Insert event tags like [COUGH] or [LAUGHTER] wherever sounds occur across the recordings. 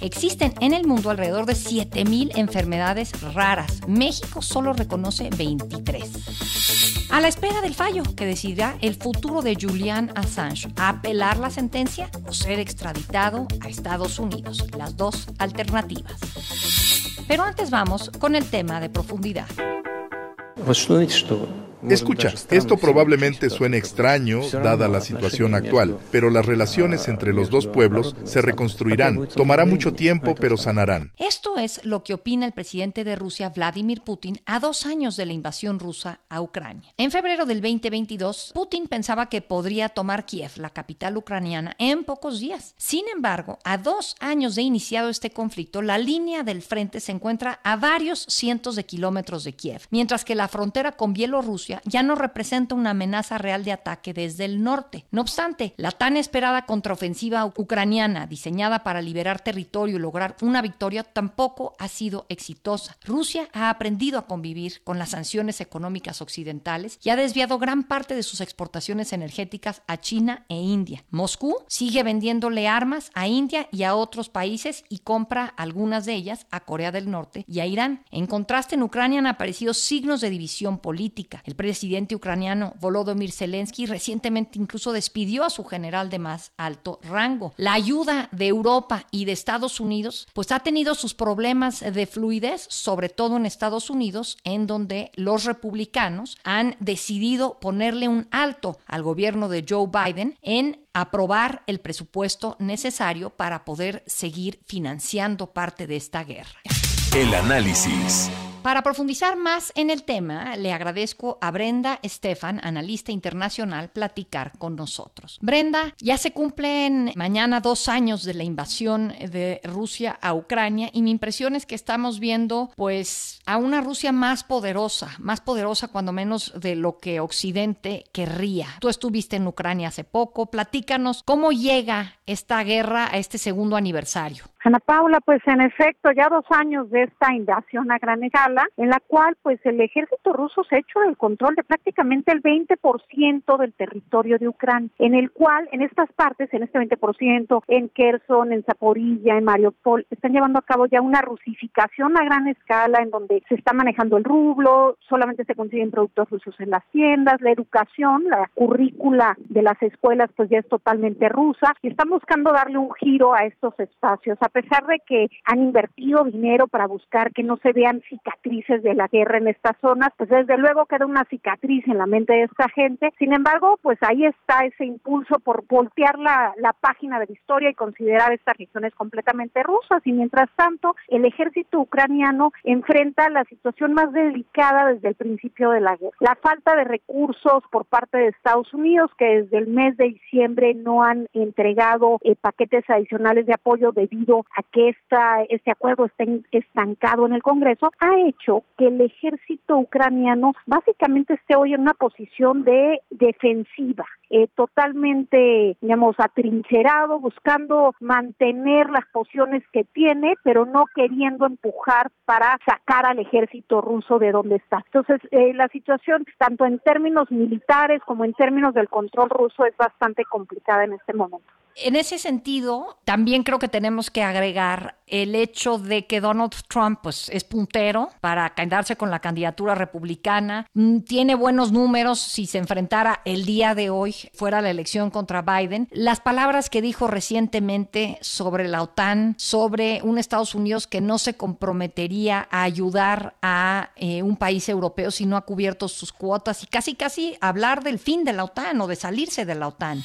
Existen en el mundo alrededor de 7.000 enfermedades raras. México solo reconoce 23. A la espera del fallo que decidirá el futuro de Julian Assange, apelar la sentencia o ser extraditado a Estados Unidos, las dos alternativas. Pero antes vamos con el tema de profundidad. Escucha, esto probablemente suene extraño dada la situación actual, pero las relaciones entre los dos pueblos se reconstruirán. Tomará mucho tiempo, pero sanarán. Esto es lo que opina el presidente de Rusia, Vladimir Putin, a dos años de la invasión rusa a Ucrania. En febrero del 2022, Putin pensaba que podría tomar Kiev, la capital ucraniana, en pocos días. Sin embargo, a dos años de iniciado este conflicto, la línea del frente se encuentra a varios cientos de kilómetros de Kiev, mientras que la frontera con Bielorrusia ya no representa una amenaza real de ataque desde el norte. No obstante, la tan esperada contraofensiva ucraniana, diseñada para liberar territorio y lograr una victoria, tampoco ha sido exitosa. Rusia ha aprendido a convivir con las sanciones económicas occidentales y ha desviado gran parte de sus exportaciones energéticas a China e India. Moscú sigue vendiéndole armas a India y a otros países y compra algunas de ellas a Corea del Norte y a Irán. En contraste, en Ucrania han aparecido signos de división política. El presidente ucraniano Volodymyr Zelensky recientemente incluso despidió a su general de más alto rango. La ayuda de Europa y de Estados Unidos pues ha tenido sus problemas de fluidez, sobre todo en Estados Unidos, en donde los republicanos han decidido ponerle un alto al gobierno de Joe Biden en aprobar el presupuesto necesario para poder seguir financiando parte de esta guerra. El análisis. Para profundizar más en el tema, le agradezco a Brenda Estefan, analista internacional, platicar con nosotros. Brenda, ya se cumplen mañana dos años de la invasión de Rusia a Ucrania y mi impresión es que estamos viendo pues a una Rusia más poderosa, más poderosa cuando menos de lo que Occidente querría. Tú estuviste en Ucrania hace poco, platícanos cómo llega esta guerra a este segundo aniversario. Ana Paula, pues en efecto, ya dos años de esta invasión a gran escala, en la cual pues el ejército ruso se ha hecho el control de prácticamente el 20% del territorio de Ucrania, en el cual en estas partes, en este 20%, en Kherson, en Zaporilla, en Mariupol, están llevando a cabo ya una rusificación a gran escala en donde se está manejando el rublo, solamente se consiguen productos rusos en las tiendas, la educación, la currícula de las escuelas pues ya es totalmente rusa y están buscando darle un giro a estos espacios a pesar de que han invertido dinero para buscar que no se vean cicatrices de la guerra en estas zonas, pues desde luego queda una cicatriz en la mente de esta gente. Sin embargo, pues ahí está ese impulso por voltear la, la página de la historia y considerar estas regiones completamente rusas. Y mientras tanto, el ejército ucraniano enfrenta la situación más delicada desde el principio de la guerra. La falta de recursos por parte de Estados Unidos, que desde el mes de diciembre no han entregado eh, paquetes adicionales de apoyo debido a que esta, este acuerdo esté estancado en el Congreso, ha hecho que el ejército ucraniano básicamente esté hoy en una posición de defensiva, eh, totalmente, digamos, atrincherado, buscando mantener las posiciones que tiene, pero no queriendo empujar para sacar al ejército ruso de donde está. Entonces, eh, la situación, tanto en términos militares como en términos del control ruso, es bastante complicada en este momento. En ese sentido, también creo que tenemos que agregar el hecho de que Donald Trump pues, es puntero para quedarse con la candidatura republicana, mm, tiene buenos números si se enfrentara el día de hoy fuera la elección contra Biden. Las palabras que dijo recientemente sobre la OTAN, sobre un Estados Unidos que no se comprometería a ayudar a eh, un país europeo si no ha cubierto sus cuotas y casi casi hablar del fin de la OTAN o de salirse de la OTAN.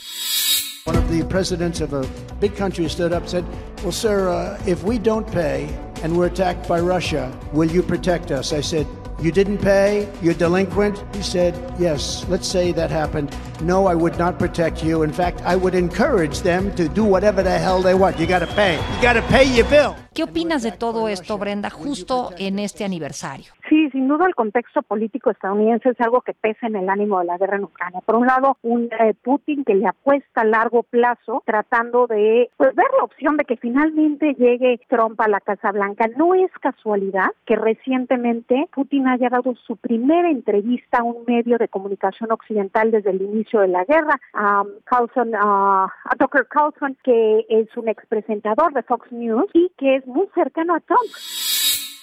One of the presidents of a big country stood up and said, Well, sir, uh, if we don't pay and we're attacked by Russia, will you protect us? I said, You didn't pay? You're delinquent? He said, Yes, let's say that happened. No, I would not protect you. In fact, I would encourage them to do whatever the hell they want. You got to pay. You got to pay your bill. ¿Qué opinas de todo esto, Brenda, justo en este aniversario? Sí, sin duda el contexto político estadounidense es algo que pesa en el ánimo de la guerra en Ucrania. Por un lado, un eh, Putin que le apuesta a largo plazo tratando de pues, ver la opción de que finalmente llegue Trump a la Casa Blanca. No es casualidad que recientemente Putin haya dado su primera entrevista a un medio de comunicación occidental desde el inicio de la guerra, a Carlson, a Tucker Carlson, que es un expresentador de Fox News y que es muy cercano a Trump.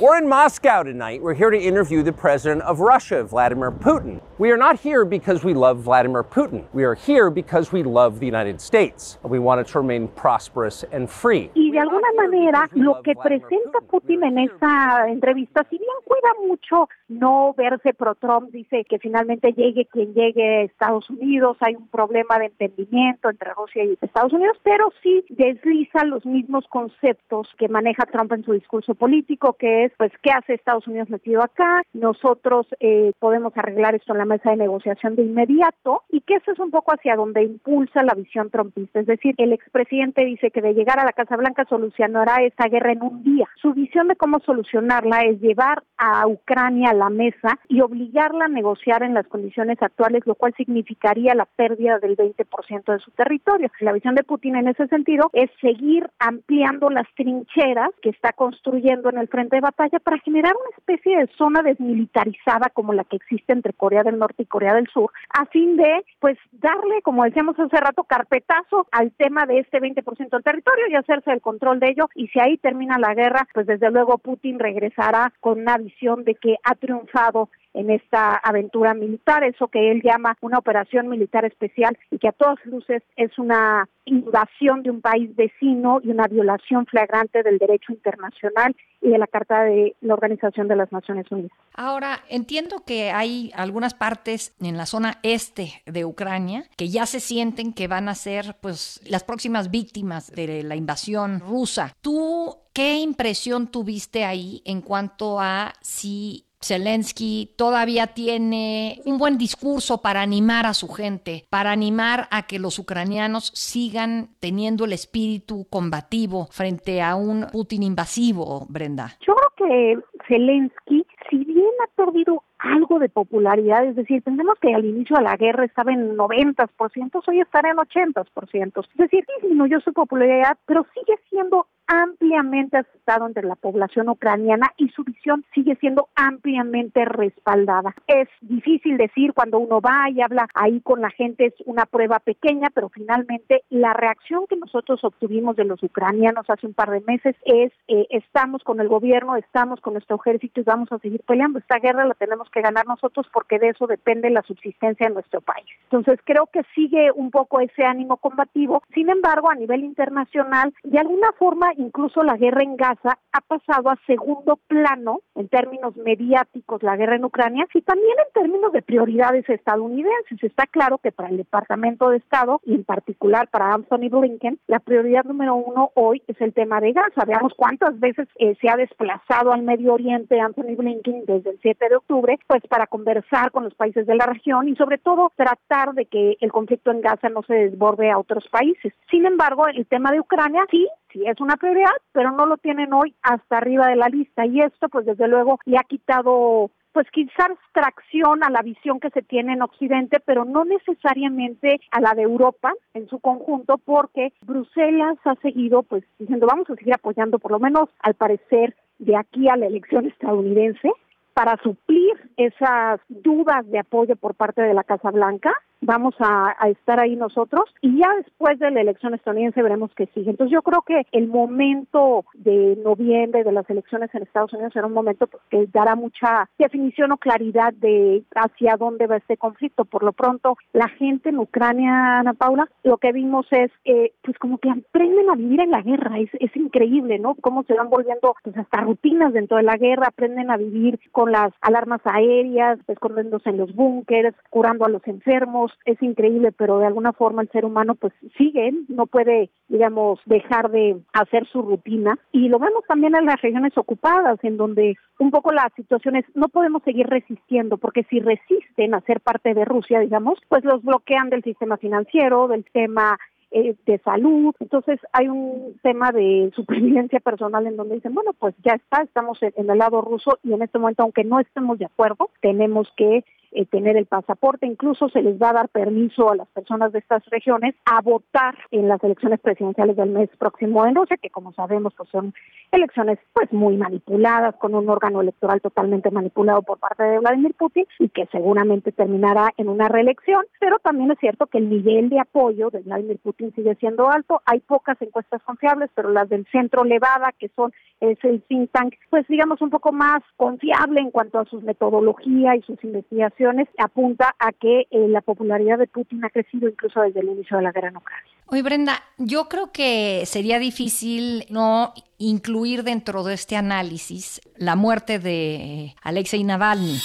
We're in Moscow tonight. We're here to interview the president of Russia, Vladimir Putin. We are not here because we love Vladimir Putin. We are here because we love the United States. We want it to remain prosperous and free. De alguna manera, lo que presenta Putin en esta entrevista, si bien cuida mucho no verse pro-Trump, dice que finalmente llegue quien llegue a Estados Unidos, hay un problema de entendimiento entre Rusia y Estados Unidos, pero sí desliza los mismos conceptos que maneja Trump en su discurso político, que es pues, ¿qué hace Estados Unidos metido acá? Nosotros eh, podemos arreglar esto en la mesa de negociación de inmediato y que eso es un poco hacia donde impulsa la visión trumpista. Es decir, el expresidente dice que de llegar a la Casa Blanca solucionará esta guerra en un día. Su visión de cómo solucionarla es llevar a Ucrania a la mesa y obligarla a negociar en las condiciones actuales, lo cual significaría la pérdida del 20% de su territorio. La visión de Putin en ese sentido es seguir ampliando las trincheras que está construyendo en el frente de batalla para generar una especie de zona desmilitarizada como la que existe entre Corea del Norte y Corea del Sur, a fin de, pues, darle, como decíamos hace rato, carpetazo al tema de este 20% del territorio y hacerse el control de ello. Y si ahí termina la guerra, pues desde luego Putin regresará con una visión de que ha triunfado en esta aventura militar, eso que él llama una operación militar especial y que a todas luces es una invasión de un país vecino y una violación flagrante del derecho internacional y de la Carta de la Organización de las Naciones Unidas. Ahora, entiendo que hay algunas partes en la zona este de Ucrania que ya se sienten que van a ser pues las próximas víctimas de la invasión rusa. ¿Tú qué impresión tuviste ahí en cuanto a si Zelensky todavía tiene un buen discurso para animar a su gente, para animar a que los ucranianos sigan teniendo el espíritu combativo frente a un Putin invasivo, Brenda. Yo creo que Zelensky, si bien ha perdido algo de popularidad, es decir, pensemos que al inicio de la guerra estaba en 90%, hoy estará en 80%, es decir, disminuyó su popularidad, pero sigue siendo ampliamente aceptado entre la población ucraniana y su visión sigue siendo ampliamente respaldada. Es difícil decir cuando uno va y habla ahí con la gente es una prueba pequeña, pero finalmente la reacción que nosotros obtuvimos de los ucranianos hace un par de meses es eh, estamos con el gobierno, estamos con nuestro ejército y vamos a seguir peleando. Esta guerra la tenemos que ganar nosotros porque de eso depende la subsistencia de nuestro país. Entonces creo que sigue un poco ese ánimo combativo. Sin embargo, a nivel internacional, de alguna forma incluso la guerra en Gaza ha pasado a segundo plano en términos mediáticos, la guerra en Ucrania, y también en términos de prioridades estadounidenses. Está claro que para el Departamento de Estado y en particular para Anthony Blinken, la prioridad número uno hoy es el tema de Gaza. Veamos cuántas veces eh, se ha desplazado al Medio Oriente Anthony Blinken desde el 7 de octubre, pues para conversar con los países de la región y sobre todo tratar de que el conflicto en Gaza no se desborde a otros países. Sin embargo, el tema de Ucrania sí sí es una prioridad, pero no lo tienen hoy hasta arriba de la lista. Y esto pues desde luego le ha quitado pues quizás tracción a la visión que se tiene en Occidente, pero no necesariamente a la de Europa en su conjunto, porque Bruselas ha seguido pues diciendo vamos a seguir apoyando por lo menos al parecer de aquí a la elección estadounidense para suplir esas dudas de apoyo por parte de la Casa Blanca vamos a, estar ahí nosotros y ya después de la elección estadounidense veremos qué sigue. Entonces yo creo que el momento de noviembre de las elecciones en Estados Unidos será un momento pues, que dará mucha definición o claridad de hacia dónde va este conflicto. Por lo pronto, la gente en Ucrania, Ana Paula, lo que vimos es eh, pues como que aprenden a vivir en la guerra, es, es increíble, ¿no? Cómo se van volviendo pues hasta rutinas dentro de la guerra, aprenden a vivir con las alarmas aéreas, escondiéndose en los búnkers, curando a los enfermos, es increíble, pero de alguna forma el ser humano pues sigue, no puede, digamos, dejar de hacer su rutina. Y lo vemos también en las regiones ocupadas, en donde un poco la situación es, no podemos seguir resistiendo, porque si resisten a ser parte de Rusia, digamos, pues los bloquean del sistema financiero, del sistema eh, de salud. Entonces hay un tema de [LAUGHS] supervivencia personal en donde dicen, bueno, pues ya está, estamos en el lado ruso y en este momento, aunque no estemos de acuerdo, tenemos que eh, tener el pasaporte, incluso se les va a dar permiso a las personas de estas regiones a votar en las elecciones presidenciales del mes próximo en Rusia, que como sabemos pues son elecciones pues muy manipuladas, con un órgano electoral totalmente manipulado por parte de Vladimir Putin y que seguramente terminará en una reelección, pero también es cierto que el nivel de apoyo de Vladimir Putin sigue siendo alto, hay pocas encuestas confiables, pero las del centro Levada, que son es el think tank, pues digamos un poco más confiable en cuanto a sus metodología y sus investigaciones apunta a que eh, la popularidad de Putin ha crecido incluso desde el inicio de la guerra en Ucrania. Oye, Brenda, yo creo que sería difícil no incluir dentro de este análisis la muerte de Alexei Navalny.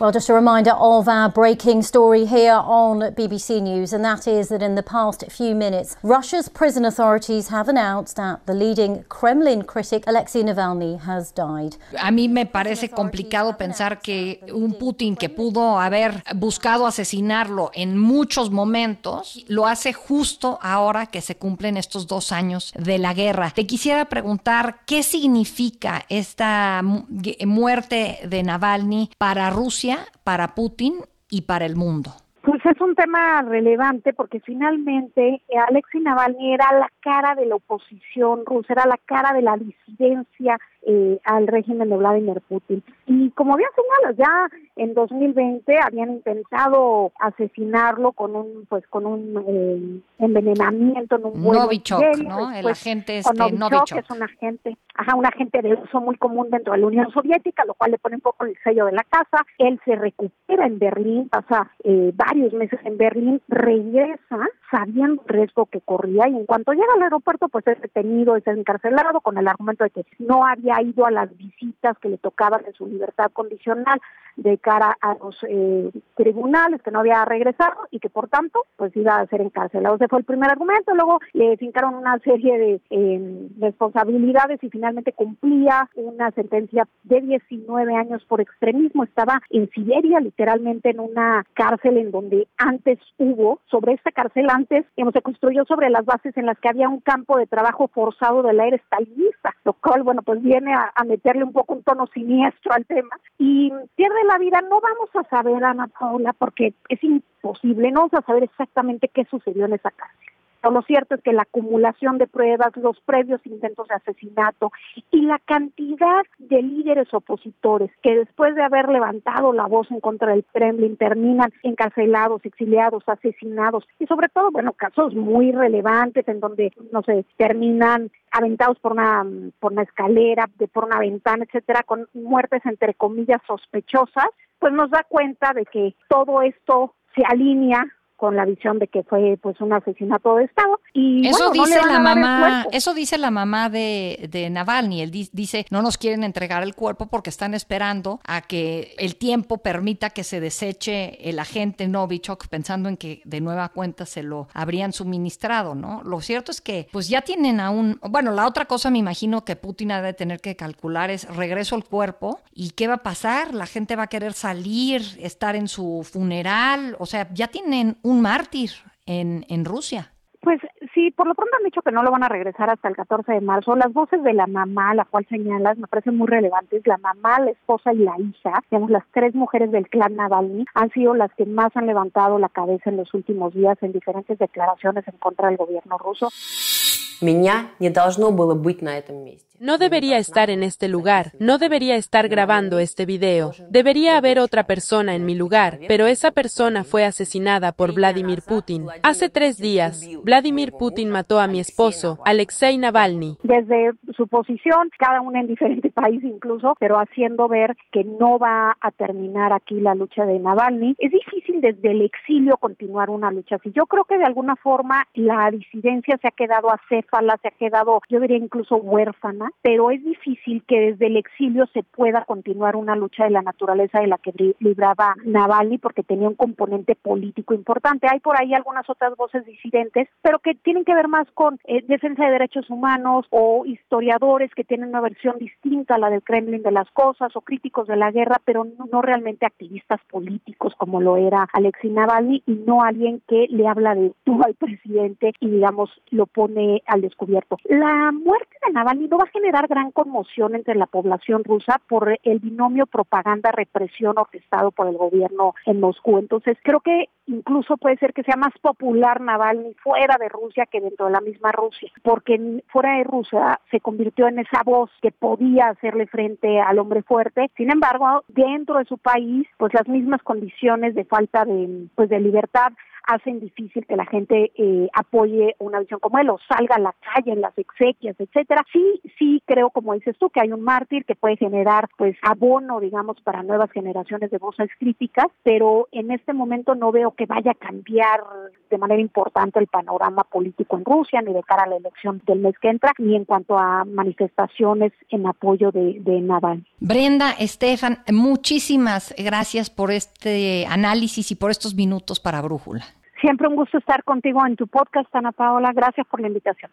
Well, just a reminder of our breaking story here on BBC News, and that is that in the past few minutes, Russia's prison authorities have announced that the leading Kremlin critic Alexei Navalny has died. A mí me parece complicado pensar que un Putin que pudo haber buscado asesinarlo en muchos momentos, lo hace justo ahora que se cumplen estos dos años de la guerra. Te quisiera preguntar qué significa esta muerte de Navalny para Rusia para Putin y para el mundo? Pues es un tema relevante porque finalmente eh, Alexei Navalny era la cara de la oposición rusa, era la cara de la disidencia eh, al régimen de Vladimir Putin. Y como bien señalas, ya en 2020 habían intentado asesinarlo con un pues con un eh, envenenamiento en un Novichok, ¿no? el agente este Novichok, es un agente, ajá, un agente de uso muy común dentro de la Unión Soviética, lo cual le pone un poco el sello de la casa. Él se recupera en Berlín, pasa eh, varios meses en Berlín, regresa sabiendo el riesgo que corría y en cuanto llega al aeropuerto pues es detenido, es encarcelado con el argumento de que no había ha ido a las visitas que le tocaban en su libertad condicional de cara a los eh, tribunales, que no había regresado y que por tanto pues iba a ser encarcelado. Ese fue el primer argumento, luego le fincaron una serie de eh, responsabilidades y finalmente cumplía una sentencia de 19 años por extremismo. Estaba en Siberia, literalmente en una cárcel en donde antes hubo, sobre esta cárcel antes, se construyó sobre las bases en las que había un campo de trabajo forzado del aire estalinista, lo cual, bueno, pues bien a, meterle un poco un tono siniestro al tema y pierde la vida, no vamos a saber, Ana Paula, porque es imposible, no vamos a saber exactamente qué sucedió en esa cárcel. Lo cierto es que la acumulación de pruebas, los previos intentos de asesinato y la cantidad de líderes opositores que después de haber levantado la voz en contra del Kremlin terminan encarcelados, exiliados, asesinados. Y sobre todo, bueno, casos muy relevantes en donde, no sé, terminan aventados por una, por una escalera, de, por una ventana, etcétera, con muertes entre comillas sospechosas, pues nos da cuenta de que todo esto se alinea con la visión de que fue pues un asesinato de Estado. Y eso dice la mamá, eso dice la mamá de, de Navalny. Él dice no nos quieren entregar el cuerpo porque están esperando a que el tiempo permita que se deseche el agente Novichok, pensando en que de nueva cuenta se lo habrían suministrado, ¿no? Lo cierto es que pues ya tienen aún, bueno, la otra cosa me imagino que Putin ha de tener que calcular es regreso al cuerpo y qué va a pasar, la gente va a querer salir, estar en su funeral, o sea, ya tienen un un mártir en, en Rusia. Pues sí, por lo pronto han dicho que no lo van a regresar hasta el 14 de marzo. Las voces de la mamá, la cual señalas, me parecen muy relevantes. La mamá, la esposa y la hija, digamos, las tres mujeres del clan Navalny, han sido las que más han levantado la cabeza en los últimos días en diferentes declaraciones en contra del gobierno ruso. No debería estar en este lugar, no debería estar grabando este video. Debería haber otra persona en mi lugar, pero esa persona fue asesinada por Vladimir Putin. Hace tres días, Vladimir Putin mató a mi esposo, Alexei Navalny. Desde su posición, cada uno en diferente [LAUGHS] país incluso, pero haciendo ver que no va a terminar aquí la lucha de Navalny. Es difícil desde el exilio continuar una lucha así. Yo creo que de alguna forma la disidencia se ha quedado acéfala, se ha quedado, yo diría incluso huérfana pero es difícil que desde el exilio se pueda continuar una lucha de la naturaleza de la que libraba Navalny porque tenía un componente político importante. Hay por ahí algunas otras voces disidentes, pero que tienen que ver más con eh, defensa de derechos humanos o historiadores que tienen una versión distinta a la del Kremlin de las cosas o críticos de la guerra, pero no, realmente activistas políticos como lo era Alexei Navalny y no alguien que le habla de tú al presidente y digamos lo pone al descubierto. La muerte de Navalny no va a generar gran conmoción entre la población rusa por el binomio propaganda-represión orquestado por el gobierno en Moscú. Entonces creo que incluso puede ser que sea más popular Navalny fuera de Rusia que dentro de la misma Rusia, porque fuera de Rusia se convirtió en esa voz que podía hacerle frente al hombre fuerte. Sin embargo, dentro de su país, pues las mismas condiciones de falta de pues de libertad hacen difícil que la gente eh, apoye una visión como él o salga a la calle en las exequias, etcétera. Sí, sí creo, como dices tú, que hay un mártir que puede generar pues abono, digamos, para nuevas generaciones de voces críticas, pero en este momento no veo que vaya a cambiar de manera importante el panorama político en Rusia, ni de cara a la elección del mes que entra, ni en cuanto a manifestaciones en apoyo de, de Naval. Brenda, Estefan, muchísimas gracias por este análisis y por estos minutos para Brújula. Siempre un gusto estar contigo en tu podcast, Ana Paola. Gracias por la invitación.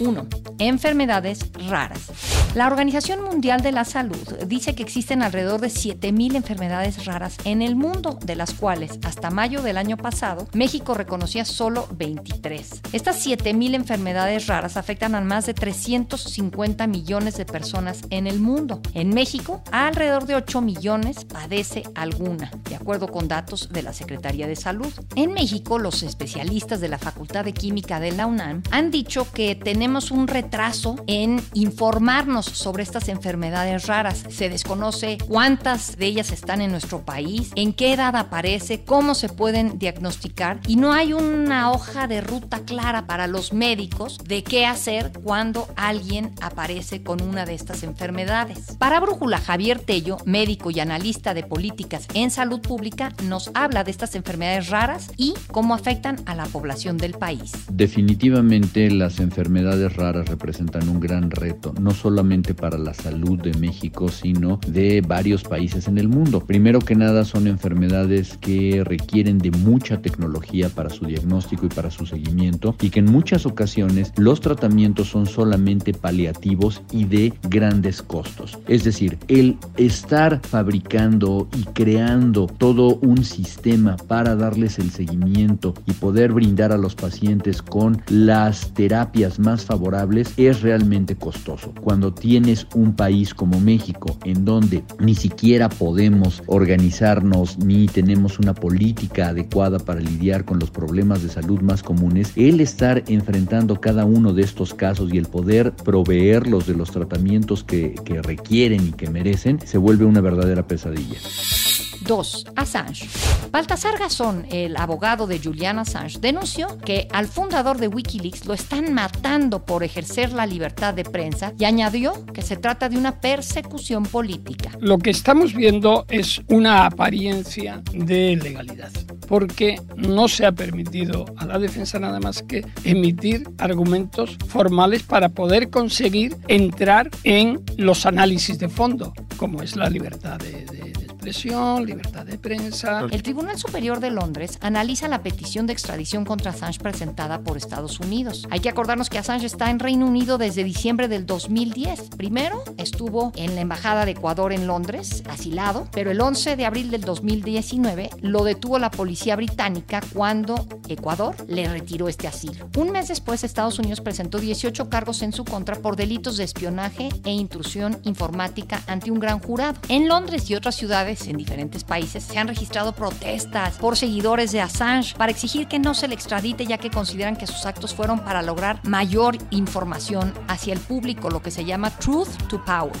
1. Enfermedades raras. La Organización Mundial de la Salud dice que existen alrededor de 7.000 enfermedades raras en el mundo, de las cuales hasta mayo del año pasado México reconocía solo 23. Estas 7.000 enfermedades raras afectan a más de 350 millones de personas en el mundo. En México, alrededor de 8 millones padece alguna, de acuerdo con datos de la Secretaría de Salud. En México, los especialistas de la Facultad de Química de la UNAM han dicho que tenemos un retraso en informarnos sobre estas enfermedades raras. Se desconoce cuántas de ellas están en nuestro país, en qué edad aparece, cómo se pueden diagnosticar y no hay una hoja de ruta clara para los médicos de qué hacer cuando alguien aparece con una de estas enfermedades. Para Brújula, Javier Tello, médico y analista de políticas en salud pública, nos habla de estas enfermedades raras y cómo afectan a la población del país. Definitivamente las enfermedades raras representan un gran reto, no solamente para la salud de México, sino de varios países en el mundo. Primero que nada son enfermedades que requieren de mucha tecnología para su diagnóstico y para su seguimiento y que en muchas ocasiones los tratamientos son solamente paliativos y de grandes costos. Es decir, el estar fabricando y creando todo un sistema para darles el seguimiento y poder brindar a los pacientes con las terapias más favorables es realmente costoso. Cuando tienes un país como México en donde ni siquiera podemos organizarnos ni tenemos una política adecuada para lidiar con los problemas de salud más comunes, el estar enfrentando cada uno de estos casos y el poder proveerlos de los tratamientos que, que requieren y que merecen se vuelve una verdadera pesadilla. 2. Assange. Baltasar Garzón, el abogado de Julian Assange, denunció que al fundador de Wikileaks lo están matando por ejercer la libertad de prensa y añadió que se trata de una persecución política. Lo que estamos viendo es una apariencia de legalidad, porque no se ha permitido a la defensa nada más que emitir argumentos formales para poder conseguir entrar en los análisis de fondo, como es la libertad de, de, expresión, libertad de prensa. El Tribunal Superior de Londres analiza la petición de extradición contra Assange presentada por Estados Unidos. Hay que acordarnos que Assange está en Reino Unido desde diciembre del 2010. Primero estuvo en la Embajada de Ecuador en Londres, asilado, pero el 11 de abril del 2019 lo detuvo la policía británica cuando Ecuador le retiró este asilo. Un mes después, Estados Unidos presentó 18 cargos en su contra por delitos de espionaje e intrusión informática ante un gran jurado. En Londres y otras ciudades en diferentes países se han registrado protestas por seguidores de Assange para exigir que no se le extradite ya que consideran que sus actos fueron para lograr mayor información hacia el público, lo que se llama Truth to Power.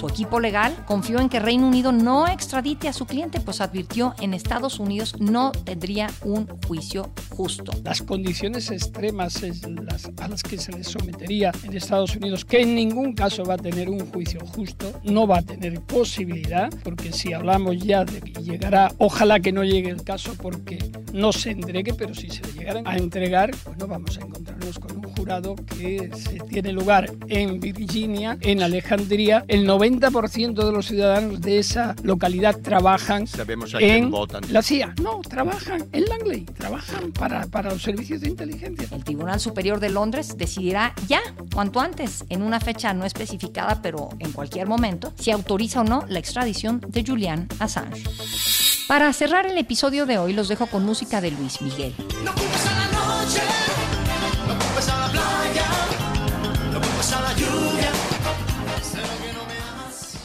Su equipo legal confió en que Reino Unido no extradite a su cliente, pues advirtió en Estados Unidos no tendría un juicio justo. Las condiciones extremas a las que se le sometería en Estados Unidos, que en ningún caso va a tener un juicio justo, no va a tener posibilidad, porque si hablamos ya de que llegará, ojalá que no llegue el caso porque no se entregue, pero si se le llegaran a entregar, pues no vamos a encontrarnos con jurado que se tiene lugar en Virginia, en Alejandría. El 90% de los ciudadanos de esa localidad trabajan Sabemos a en votan. la CIA. No, trabajan en Langley, trabajan para, para los servicios de inteligencia. El Tribunal Superior de Londres decidirá ya, cuanto antes, en una fecha no especificada, pero en cualquier momento, si autoriza o no la extradición de Julian Assange. Para cerrar el episodio de hoy, los dejo con música de Luis Miguel. No culpes a la noche, no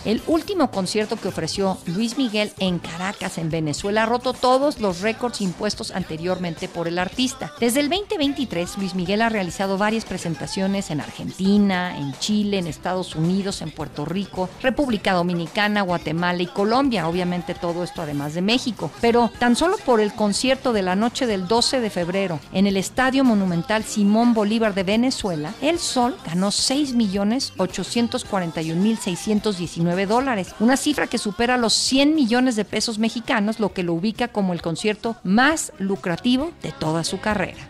El último concierto que ofreció Luis Miguel en Caracas, en Venezuela, ha roto todos los récords impuestos anteriormente por el artista. Desde el 2023, Luis Miguel ha realizado varias presentaciones en Argentina, en Chile, en Estados Unidos, en Puerto Rico, República Dominicana, Guatemala y Colombia. Obviamente todo esto además de México. Pero tan solo por el concierto de la noche del 12 de febrero en el Estadio Monumental Simón Bolívar de Venezuela, El Sol ganó 6.841.619 una cifra que supera los 100 millones de pesos mexicanos, lo que lo ubica como el concierto más lucrativo de toda su carrera.